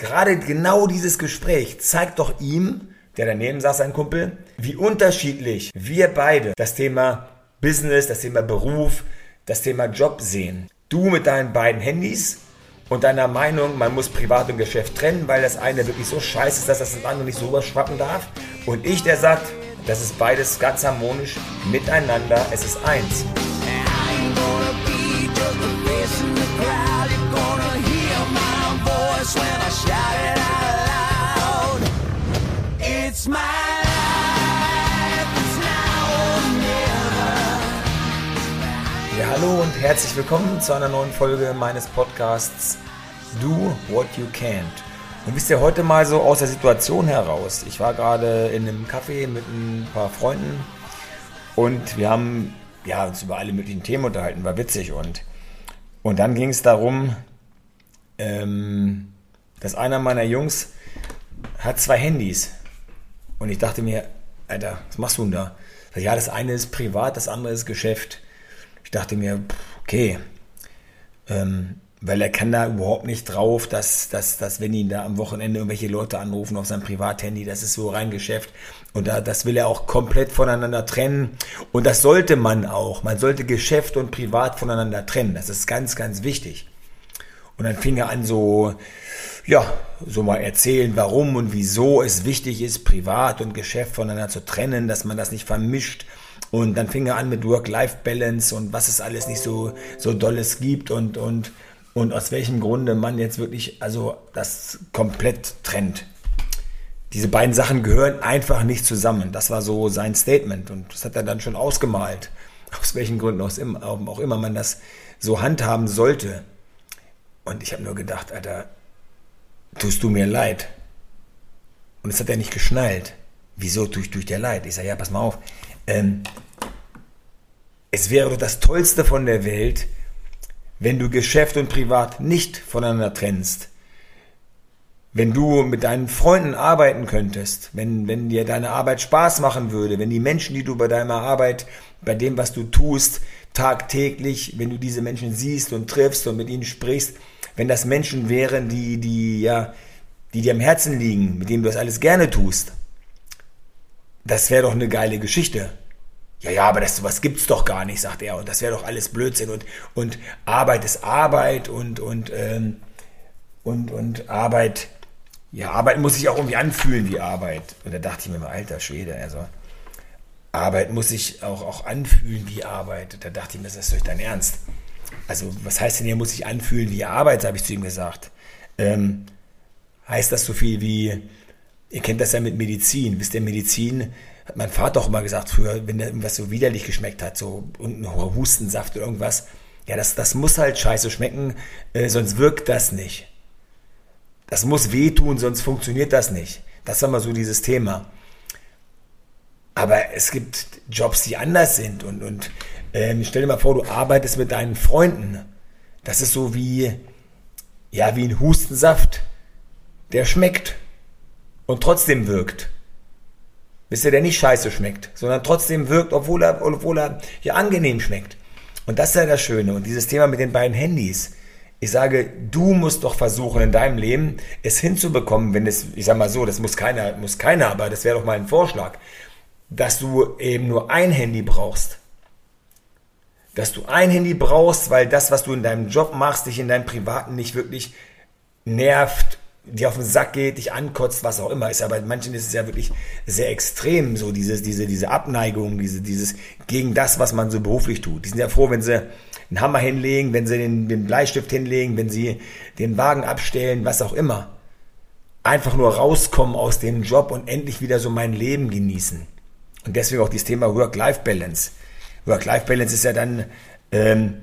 gerade genau dieses Gespräch zeigt doch ihm, der daneben saß, ein Kumpel, wie unterschiedlich wir beide das Thema Business, das Thema Beruf, das Thema Job sehen. Du mit deinen beiden Handys und deiner Meinung, man muss Privat und Geschäft trennen, weil das eine wirklich so scheiße ist, dass das andere nicht so überschwappen darf. Und ich, der sagt, das ist beides ganz harmonisch miteinander, es ist eins. Ja, hallo und herzlich willkommen zu einer neuen Folge meines Podcasts Do What You Can't. Und wisst ihr, heute mal so aus der Situation heraus. Ich war gerade in einem Café mit ein paar Freunden und wir haben ja, uns über alle möglichen Themen unterhalten, war witzig. Und, und dann ging es darum, ähm, dass einer meiner Jungs hat zwei Handys. Und ich dachte mir, Alter, was machst du denn da? Ja, das eine ist privat, das andere ist Geschäft. Ich dachte mir, okay, ähm, weil er kann da überhaupt nicht drauf, dass, dass, dass wenn ihn da am Wochenende irgendwelche Leute anrufen auf sein Privathandy, das ist so rein Geschäft. Und da, das will er auch komplett voneinander trennen. Und das sollte man auch. Man sollte Geschäft und Privat voneinander trennen. Das ist ganz, ganz wichtig. Und dann fing er an so, ja, so mal erzählen, warum und wieso es wichtig ist, Privat und Geschäft voneinander zu trennen, dass man das nicht vermischt. Und dann fing er an mit Work-Life-Balance und was es alles nicht so, so Dolles gibt und, und, und aus welchem Grunde man jetzt wirklich, also das komplett trennt. Diese beiden Sachen gehören einfach nicht zusammen. Das war so sein Statement und das hat er dann schon ausgemalt. Aus welchen Gründen auch immer man das so handhaben sollte. Und ich habe nur gedacht, Alter, tust du mir leid? Und das hat er nicht geschnallt. Wieso tue ich, tue dir leid? Ich sage, ja, pass mal auf. Ähm, es wäre doch das Tollste von der Welt, wenn du Geschäft und Privat nicht voneinander trennst. Wenn du mit deinen Freunden arbeiten könntest, wenn, wenn dir deine Arbeit Spaß machen würde, wenn die Menschen, die du bei deiner Arbeit, bei dem, was du tust, tagtäglich, wenn du diese Menschen siehst und triffst und mit ihnen sprichst, wenn das Menschen wären, die, die, ja, die dir am Herzen liegen, mit denen du das alles gerne tust, das wäre doch eine geile Geschichte. Ja, ja, aber das sowas gibt's doch gar nicht, sagt er. Und das wäre doch alles Blödsinn. Und, und Arbeit ist Arbeit und, und, ähm, und, und Arbeit, ja, Arbeit muss sich auch irgendwie anfühlen wie Arbeit. Und da dachte ich mir mal, alter Schwede, also Arbeit muss sich auch, auch anfühlen wie Arbeit. Da dachte ich mir, das ist doch dein Ernst. Also, was heißt denn hier, muss sich anfühlen wie Arbeit, habe ich zu ihm gesagt. Ähm, heißt das so viel wie, ihr kennt das ja mit Medizin, wisst ihr, Medizin, hat mein Vater auch immer gesagt früher, wenn der irgendwas so widerlich geschmeckt hat, so ein Hustensaft oder irgendwas, ja, das, das muss halt scheiße schmecken, äh, sonst wirkt das nicht. Das muss wehtun, sonst funktioniert das nicht. Das ist immer so dieses Thema. Aber es gibt Jobs, die anders sind und, und ähm, stell dir mal vor, du arbeitest mit deinen Freunden. Das ist so wie, ja, wie ein Hustensaft, der schmeckt und trotzdem wirkt. Wisst ihr, der nicht scheiße schmeckt, sondern trotzdem wirkt, obwohl er, obwohl er ja angenehm schmeckt. Und das ist ja das Schöne. Und dieses Thema mit den beiden Handys. Ich sage, du musst doch versuchen in deinem Leben es hinzubekommen, wenn es, ich sag mal so, das muss keiner, muss keiner, aber das wäre doch mal ein Vorschlag, dass du eben nur ein Handy brauchst dass du ein Handy brauchst, weil das, was du in deinem Job machst, dich in deinem Privaten nicht wirklich nervt, dir auf den Sack geht, dich ankotzt, was auch immer ist. Aber bei manchen ist es ja wirklich sehr extrem, so diese, diese, diese Abneigung, diese, dieses gegen das, was man so beruflich tut. Die sind ja froh, wenn sie einen Hammer hinlegen, wenn sie den, den Bleistift hinlegen, wenn sie den Wagen abstellen, was auch immer. Einfach nur rauskommen aus dem Job und endlich wieder so mein Leben genießen. Und deswegen auch dieses Thema Work-Life-Balance. Work-Life-Balance ist ja dann ähm,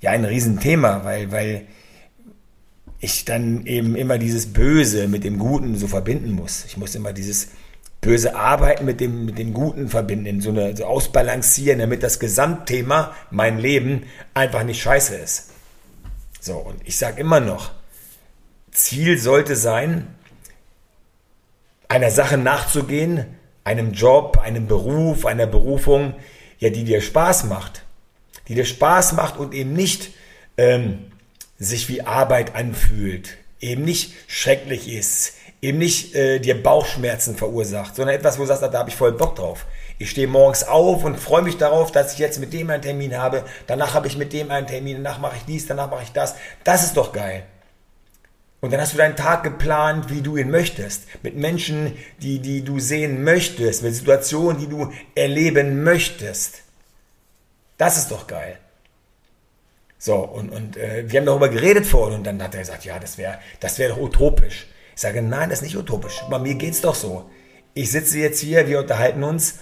ja ein Riesenthema, weil, weil ich dann eben immer dieses Böse mit dem Guten so verbinden muss. Ich muss immer dieses böse Arbeiten mit dem, mit dem Guten verbinden, so, eine, so ausbalancieren, damit das Gesamtthema, mein Leben, einfach nicht scheiße ist. So, und ich sage immer noch, Ziel sollte sein, einer Sache nachzugehen, einem Job, einem Beruf, einer Berufung, ja, die dir Spaß macht. Die dir Spaß macht und eben nicht ähm, sich wie Arbeit anfühlt. eben nicht schrecklich ist, eben nicht äh, dir Bauchschmerzen verursacht, sondern etwas, wo du sagst, da habe ich voll Bock drauf. Ich stehe morgens auf und freue mich darauf, dass ich jetzt mit dem einen Termin habe, danach habe ich mit dem einen Termin, danach mache ich dies, danach mache ich das. Das ist doch geil. Und dann hast du deinen Tag geplant, wie du ihn möchtest. Mit Menschen, die, die du sehen möchtest, mit Situationen, die du erleben möchtest. Das ist doch geil. So, und, und äh, wir haben darüber geredet vorhin und dann hat er gesagt, ja, das wäre das wär doch utopisch. Ich sage, nein, das ist nicht utopisch. Bei mir geht es doch so. Ich sitze jetzt hier, wir unterhalten uns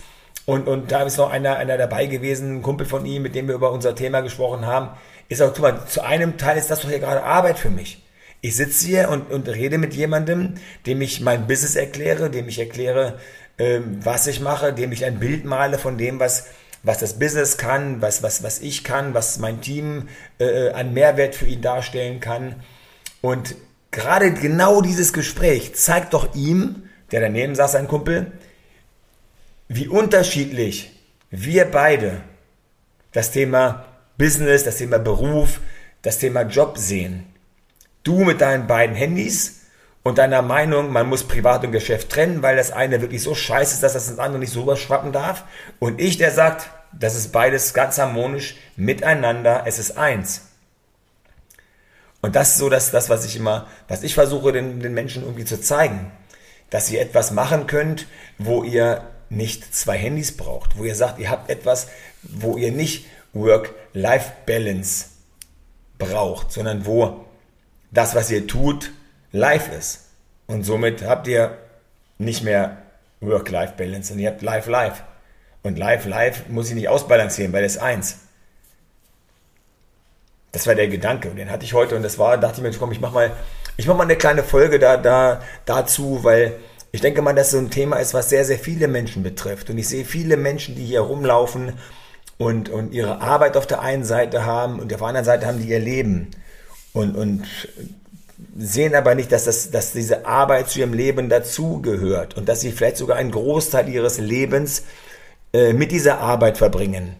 und, und da ist noch einer, einer dabei gewesen, ein Kumpel von ihm, mit dem wir über unser Thema gesprochen haben. Ich sage, guck mal, zu einem Teil ist das doch hier gerade Arbeit für mich. Ich sitze hier und, und rede mit jemandem, dem ich mein Business erkläre, dem ich erkläre, ähm, was ich mache, dem ich ein Bild male von dem, was, was das Business kann, was, was, was ich kann, was mein Team äh, an Mehrwert für ihn darstellen kann. Und gerade genau dieses Gespräch zeigt doch ihm, der daneben saß, ein Kumpel, wie unterschiedlich wir beide das Thema Business, das Thema Beruf, das Thema Job sehen. Du mit deinen beiden Handys und deiner Meinung, man muss Privat und Geschäft trennen, weil das eine wirklich so scheiße ist, dass das ins andere nicht so überschwappen darf. Und ich, der sagt, das ist beides ganz harmonisch miteinander, es ist eins. Und das ist so das, das was ich immer, was ich versuche, den, den Menschen irgendwie zu zeigen. Dass ihr etwas machen könnt, wo ihr nicht zwei Handys braucht, wo ihr sagt, ihr habt etwas, wo ihr nicht Work-Life-Balance braucht, sondern wo das, was ihr tut, live ist. Und somit habt ihr nicht mehr Work-Life-Balance, sondern ihr habt Life-Life. Und Life-Life muss ich nicht ausbalancieren, weil es eins. Das war der Gedanke und den hatte ich heute und das war, dachte ich mir, komm, ich mach mal, ich mach mal eine kleine Folge da, da, dazu, weil ich denke mal, dass so ein Thema ist, was sehr, sehr viele Menschen betrifft. Und ich sehe viele Menschen, die hier rumlaufen und, und ihre Arbeit auf der einen Seite haben und auf der anderen Seite haben die ihr Leben. Und, und sehen aber nicht, dass, das, dass diese Arbeit zu ihrem Leben dazugehört und dass sie vielleicht sogar einen Großteil ihres Lebens äh, mit dieser Arbeit verbringen,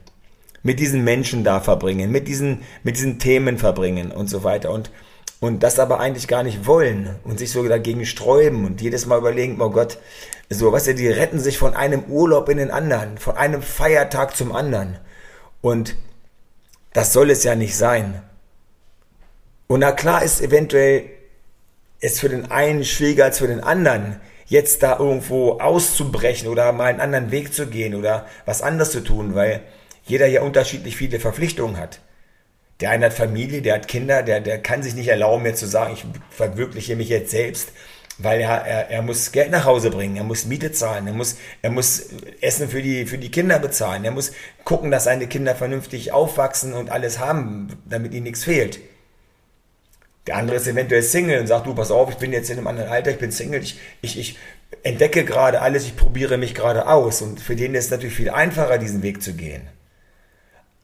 mit diesen Menschen da verbringen, mit diesen, mit diesen Themen verbringen und so weiter. Und, und das aber eigentlich gar nicht wollen und sich so dagegen sträuben und jedes Mal überlegen, oh Gott, so, was ja, die retten sich von einem Urlaub in den anderen, von einem Feiertag zum anderen. Und das soll es ja nicht sein. Und na klar ist eventuell es für den einen schwieriger als für den anderen, jetzt da irgendwo auszubrechen oder mal einen anderen Weg zu gehen oder was anderes zu tun, weil jeder ja unterschiedlich viele Verpflichtungen hat. Der eine hat Familie, der hat Kinder, der, der kann sich nicht erlauben, mir zu sagen, ich verwirkliche mich jetzt selbst, weil er, er, er muss Geld nach Hause bringen, er muss Miete zahlen, er muss, er muss Essen für die, für die Kinder bezahlen, er muss gucken, dass seine Kinder vernünftig aufwachsen und alles haben, damit ihnen nichts fehlt. Der andere ist eventuell Single und sagt, du, pass auf, ich bin jetzt in einem anderen Alter, ich bin Single, ich, ich, ich entdecke gerade alles, ich probiere mich gerade aus. Und für den ist es natürlich viel einfacher, diesen Weg zu gehen.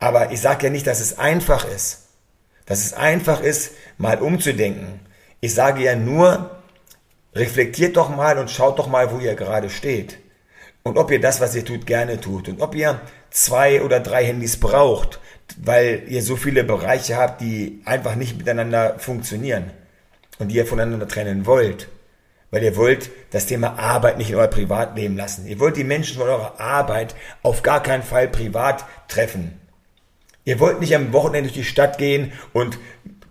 Aber ich sage ja nicht, dass es einfach ist. Dass es einfach ist, mal umzudenken. Ich sage ja nur, reflektiert doch mal und schaut doch mal, wo ihr gerade steht. Und ob ihr das, was ihr tut, gerne tut. Und ob ihr zwei oder drei Handys braucht weil ihr so viele Bereiche habt, die einfach nicht miteinander funktionieren und die ihr voneinander trennen wollt. Weil ihr wollt das Thema Arbeit nicht in euer Privatleben lassen. Ihr wollt die Menschen von eurer Arbeit auf gar keinen Fall privat treffen. Ihr wollt nicht am Wochenende durch die Stadt gehen und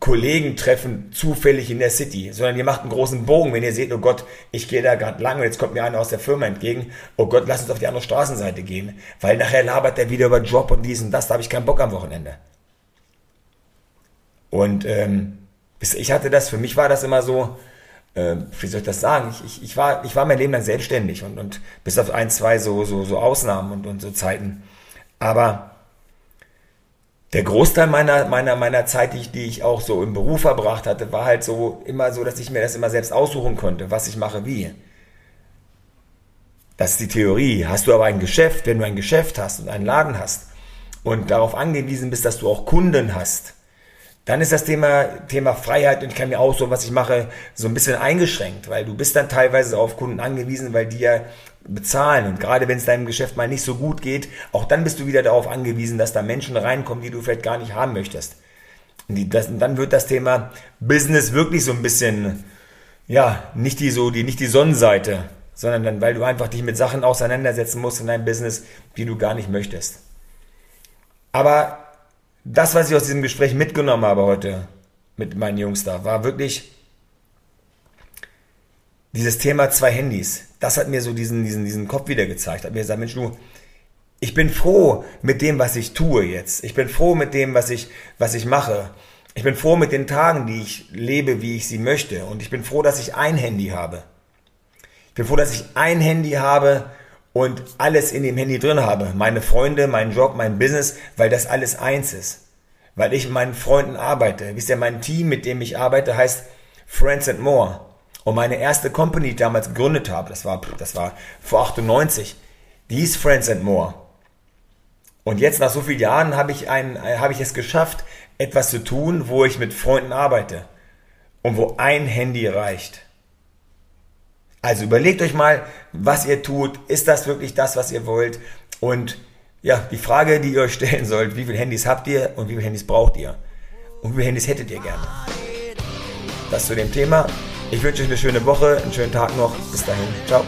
Kollegen treffen zufällig in der City, sondern ihr macht einen großen Bogen, wenn ihr seht, oh Gott, ich gehe da gerade lang und jetzt kommt mir einer aus der Firma entgegen, oh Gott, lass uns auf die andere Straßenseite gehen, weil nachher labert der wieder über Job und dies und das, da habe ich keinen Bock am Wochenende. Und ähm, ich hatte das, für mich war das immer so, äh, wie soll ich das sagen, ich, ich, war, ich war mein Leben lang selbstständig und, und bis auf ein, zwei so, so, so Ausnahmen und, und so Zeiten. Aber der Großteil meiner, meiner, meiner Zeit, die ich, die ich auch so im Beruf verbracht hatte, war halt so immer so, dass ich mir das immer selbst aussuchen konnte, was ich mache, wie. Das ist die Theorie. Hast du aber ein Geschäft, wenn du ein Geschäft hast und einen Laden hast und darauf angewiesen bist, dass du auch Kunden hast, dann ist das Thema, Thema Freiheit und ich kann mir auch so, was ich mache, so ein bisschen eingeschränkt, weil du bist dann teilweise auf Kunden angewiesen, weil die ja bezahlen. Und gerade wenn es deinem Geschäft mal nicht so gut geht, auch dann bist du wieder darauf angewiesen, dass da Menschen reinkommen, die du vielleicht gar nicht haben möchtest. Und, die, das, und dann wird das Thema Business wirklich so ein bisschen ja, nicht die so, die, nicht die Sonnenseite, sondern dann, weil du einfach dich mit Sachen auseinandersetzen musst in deinem Business, die du gar nicht möchtest. Aber das, was ich aus diesem Gespräch mitgenommen habe heute mit meinen Jungs da, war wirklich dieses Thema zwei Handys. Das hat mir so diesen, diesen, diesen Kopf wieder gezeigt. Hat mir gesagt, Mensch, du, ich bin froh mit dem, was ich tue jetzt. Ich bin froh mit dem, was ich, was ich mache. Ich bin froh mit den Tagen, die ich lebe, wie ich sie möchte. Und ich bin froh, dass ich ein Handy habe. Ich bin froh, dass ich ein Handy habe und alles in dem Handy drin habe. Meine Freunde, mein Job, mein Business, weil das alles eins ist. Weil ich mit meinen Freunden arbeite. Wisst ihr, mein Team, mit dem ich arbeite, heißt Friends and More. Und meine erste Company, die ich damals gegründet habe, das war, das war vor 98, die hieß Friends and More. Und jetzt nach so vielen Jahren habe ich, ein, habe ich es geschafft, etwas zu tun, wo ich mit Freunden arbeite und wo ein Handy reicht. Also überlegt euch mal, was ihr tut. Ist das wirklich das, was ihr wollt? Und ja, die Frage, die ihr euch stellen sollt, wie viele Handys habt ihr und wie viele Handys braucht ihr? Und wie viele Handys hättet ihr gerne? Das zu dem Thema. Ich wünsche euch eine schöne Woche, einen schönen Tag noch. Bis dahin. Ciao.